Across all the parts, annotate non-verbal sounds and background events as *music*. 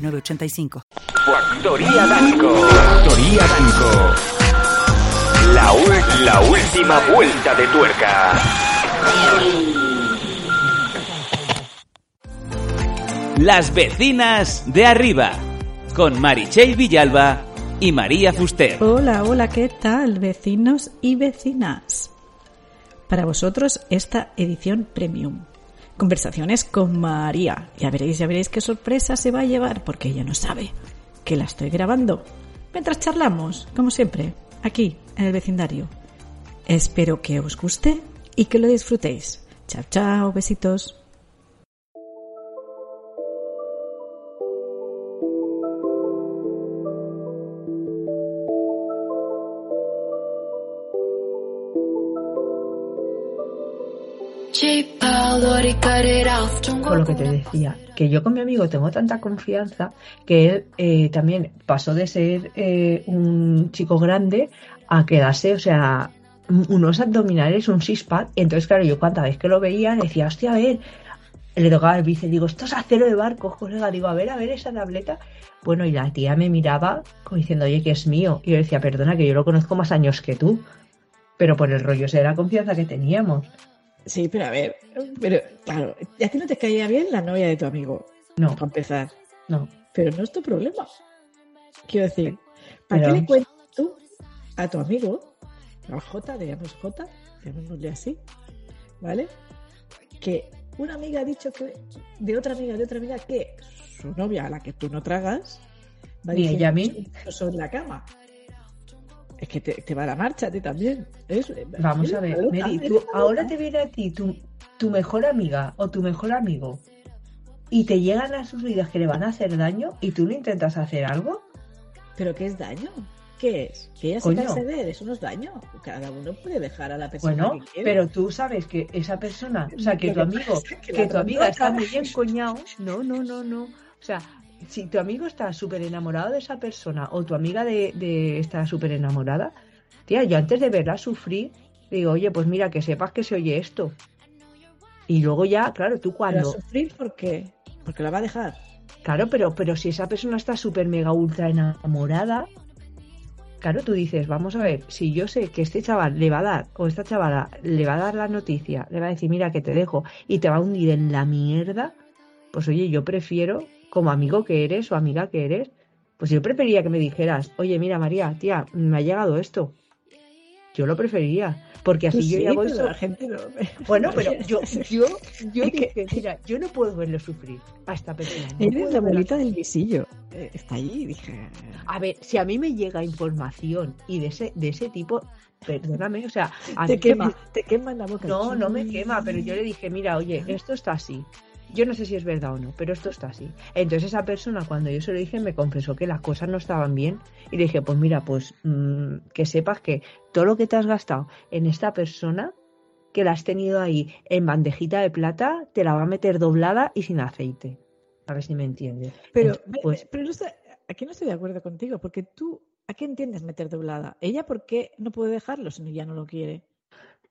985. Factoría Danco. Factoría Danco. La, la última vuelta de tuerca. Las vecinas de arriba. Con Marichel Villalba y María Fuster. Hola, hola, ¿qué tal, vecinos y vecinas? Para vosotros esta edición premium conversaciones con María. Ya veréis, veréis qué sorpresa se va a llevar, porque ella no sabe que la estoy grabando. Mientras charlamos, como siempre, aquí, en el vecindario. Espero que os guste y que lo disfrutéis. Chao, chao, besitos. Con lo que te decía, que yo con mi amigo tengo tanta confianza que él eh, también pasó de ser eh, un chico grande a quedarse, o sea, unos abdominales, un six-pack. Entonces, claro, yo cuanta vez que lo veía decía, hostia, a ver, le tocaba el bici, digo, esto es acero de barco, colega, digo, a ver, a ver esa tableta. Bueno, y la tía me miraba como diciendo, oye, que es mío. Y yo decía, perdona, que yo lo conozco más años que tú. Pero por el rollo esa era confianza que teníamos. Sí, pero a ver, pero claro, ¿a ti no te caía bien la novia de tu amigo? No. Para empezar. No. Pero no es tu problema. Quiero decir, ¿para qué le cuentas tú a tu amigo, a J, digamos J, llamémosle así, ¿vale? Que una amiga ha dicho que de otra amiga, de otra amiga, que su novia, a la que tú no tragas, va y ella a mí sobre la cama es que te, va a la marcha a ti también. Vamos a ver, Mary, tú, ahora te viene a ti tu, tu mejor amiga o tu mejor amigo y te llegan a sus vidas que le van a hacer daño y tú le intentas hacer algo. ¿Pero qué es daño? ¿Qué es? Que ella se canse de eso no es daño. Cada uno puede dejar a la persona bueno, pero tú sabes que esa persona, o sea, que *laughs* tu amigo, *laughs* que, tu amiga está muy encoñado. No, no, no, no. O sea, si tu amigo está súper enamorado de esa persona o tu amiga de, de está súper enamorada, tía, yo antes de verla sufrir, digo, oye, pues mira, que sepas que se oye esto. Y luego ya, claro, tú cuando... sufrir por qué? Porque la va a dejar. Claro, pero, pero si esa persona está súper mega ultra enamorada, claro, tú dices, vamos a ver, si yo sé que este chaval le va a dar, o esta chavala le va a dar la noticia, le va a decir, mira que te dejo, y te va a hundir en la mierda, pues oye, yo prefiero como amigo que eres o amiga que eres, pues yo preferiría que me dijeras, oye, mira María, tía, me ha llegado esto. Yo lo preferiría, porque así yo ya voy... La gente no... Bueno, pero yo, *laughs* yo, yo dije, mira, yo no puedo verlo sufrir a esta persona. Eres la bolita del visillo. Eh, está allí, dije... A ver, si a mí me llega información y de ese, de ese tipo, perdóname, o sea... te quema, te quema en la boca. No, no me quema, pero yo le dije, mira, oye, esto está así. Yo no sé si es verdad o no, pero esto está así. Entonces esa persona, cuando yo se lo dije, me confesó que las cosas no estaban bien. Y le dije, pues mira, pues mm, que sepas que todo lo que te has gastado en esta persona, que la has tenido ahí en bandejita de plata, te la va a meter doblada y sin aceite. A ver si me entiendes. Pero, pues, pero no aquí no estoy de acuerdo contigo, porque tú, ¿a qué entiendes meter doblada? ¿Ella por qué no puede dejarlo si ya no lo quiere?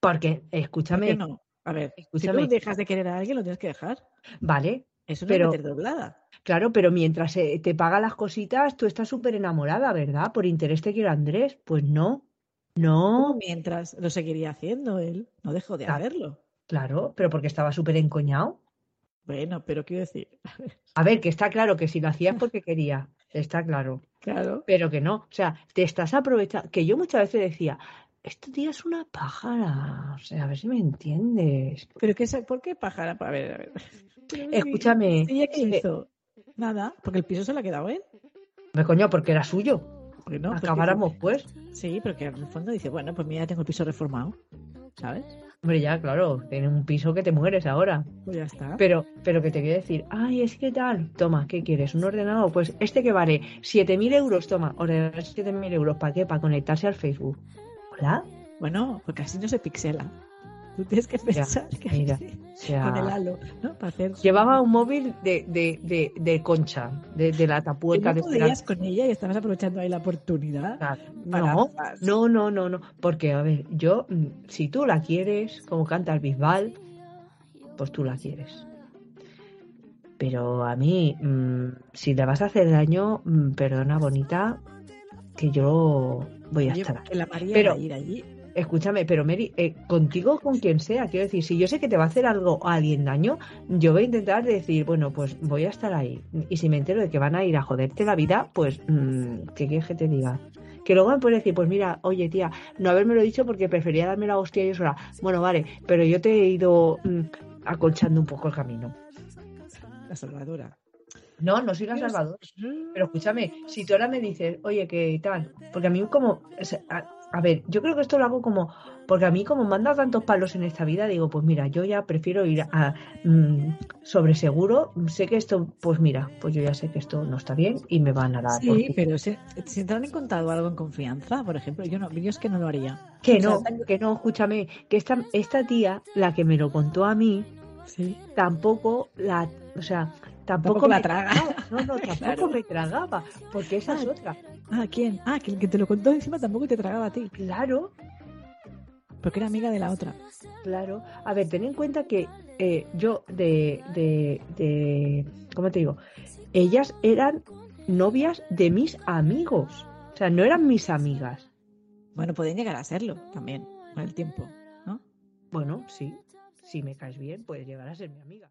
Porque, escúchame, no? A ver, si tú dejas de querer a alguien, lo tienes que dejar. Vale. Eso pero, es doblada. Claro, pero mientras te paga las cositas, tú estás súper enamorada, ¿verdad? Por interés te quiero Andrés. Pues no. No. Mientras lo seguiría haciendo él. No dejó de hacerlo. Claro, pero porque estaba súper encoñado. Bueno, pero quiero decir. *laughs* A ver, que está claro que si lo hacías porque quería. Está claro. Claro. Pero que no. O sea, te estás aprovechando. Que yo muchas veces decía, este día es una pájara. O sea, a ver si me entiendes. ¿Pero qué, por qué pájara? A ver, a ver. Escúchame. ¿Ella qué hizo? Nada, porque el piso se lo ha quedado él. Me coño, porque era suyo. Porque no, Acabáramos, pues. Sí, pero que en el fondo dice, bueno, pues mira, tengo el piso reformado. ¿Sabes? Hombre, ya, claro, tiene un piso que te mueres ahora. Pues ya está. Pero, pero que te quiere decir, ay, es que tal, toma, ¿qué quieres? ¿Un ordenador? Pues este que vale 7.000 euros, toma, ordenador 7.000 euros, ¿para qué? Para conectarse al Facebook. ¿Hola? Bueno, porque así no se pixela. Tú tienes que pensar que mira, *laughs* con el halo, ¿no? Para hacer... Llevaba un móvil de, de, de, de concha, de, de la ¿Y tapueca no de podías con ella y estabas aprovechando ahí la oportunidad. para- No, no, no, no, no. Porque, a ver, yo, mm, si tú la quieres, como canta el Bisbal, pues tú la quieres. Pero a mí, mm, si le vas a hacer daño, mm, perdona, bonita, que yo voy a estar. la María Pero- va a ir allí. Escúchame, pero Mary, eh, contigo con quien sea, quiero decir, si yo sé que te va a hacer algo a alguien daño, yo voy a intentar decir, bueno, pues voy a estar ahí. Y si me entero de que van a ir a joderte la vida, pues, mm, ¿qué quieres que te diga? Que luego me puedes decir, pues mira, oye tía, no haberme lo dicho porque prefería darme la hostia yo sola. Bueno, vale, pero yo te he ido mm, acolchando un poco el camino. La salvadora. No, no soy la salvadora. Pero escúchame, si tú ahora me dices, oye, ¿qué tal? Porque a mí como, o sea, a, a ver, yo creo que esto lo hago como, porque a mí como me han dado tantos palos en esta vida, digo, pues mira, yo ya prefiero ir a mm, sobre seguro, sé que esto, pues mira, pues yo ya sé que esto no está bien y me van a dar. Sí, pero si, si te han contado algo en confianza, por ejemplo, yo no, yo es que no lo haría. Que o sea, no, que no, escúchame, que esta, esta tía, la que me lo contó a mí, Sí. tampoco la, o sea, tampoco, Tampoco la me traga. No, no, *laughs* tampoco Claro. me tragaba, porque esa es Ah. otra. Ah, ¿quién? Ah, que el que te lo contó encima tampoco te tragaba a ti, Claro, porque era amiga de la otra. Claro. A ver, ten en cuenta que eh, yo de, de, de, ¿cómo te digo? Ellas eran novias de mis amigos. O sea, no eran mis amigas. Bueno, pueden llegar a serlo también, con el tiempo, ¿no? Bueno, sí. Si me caes bien, puedes llegar a ser mi amiga.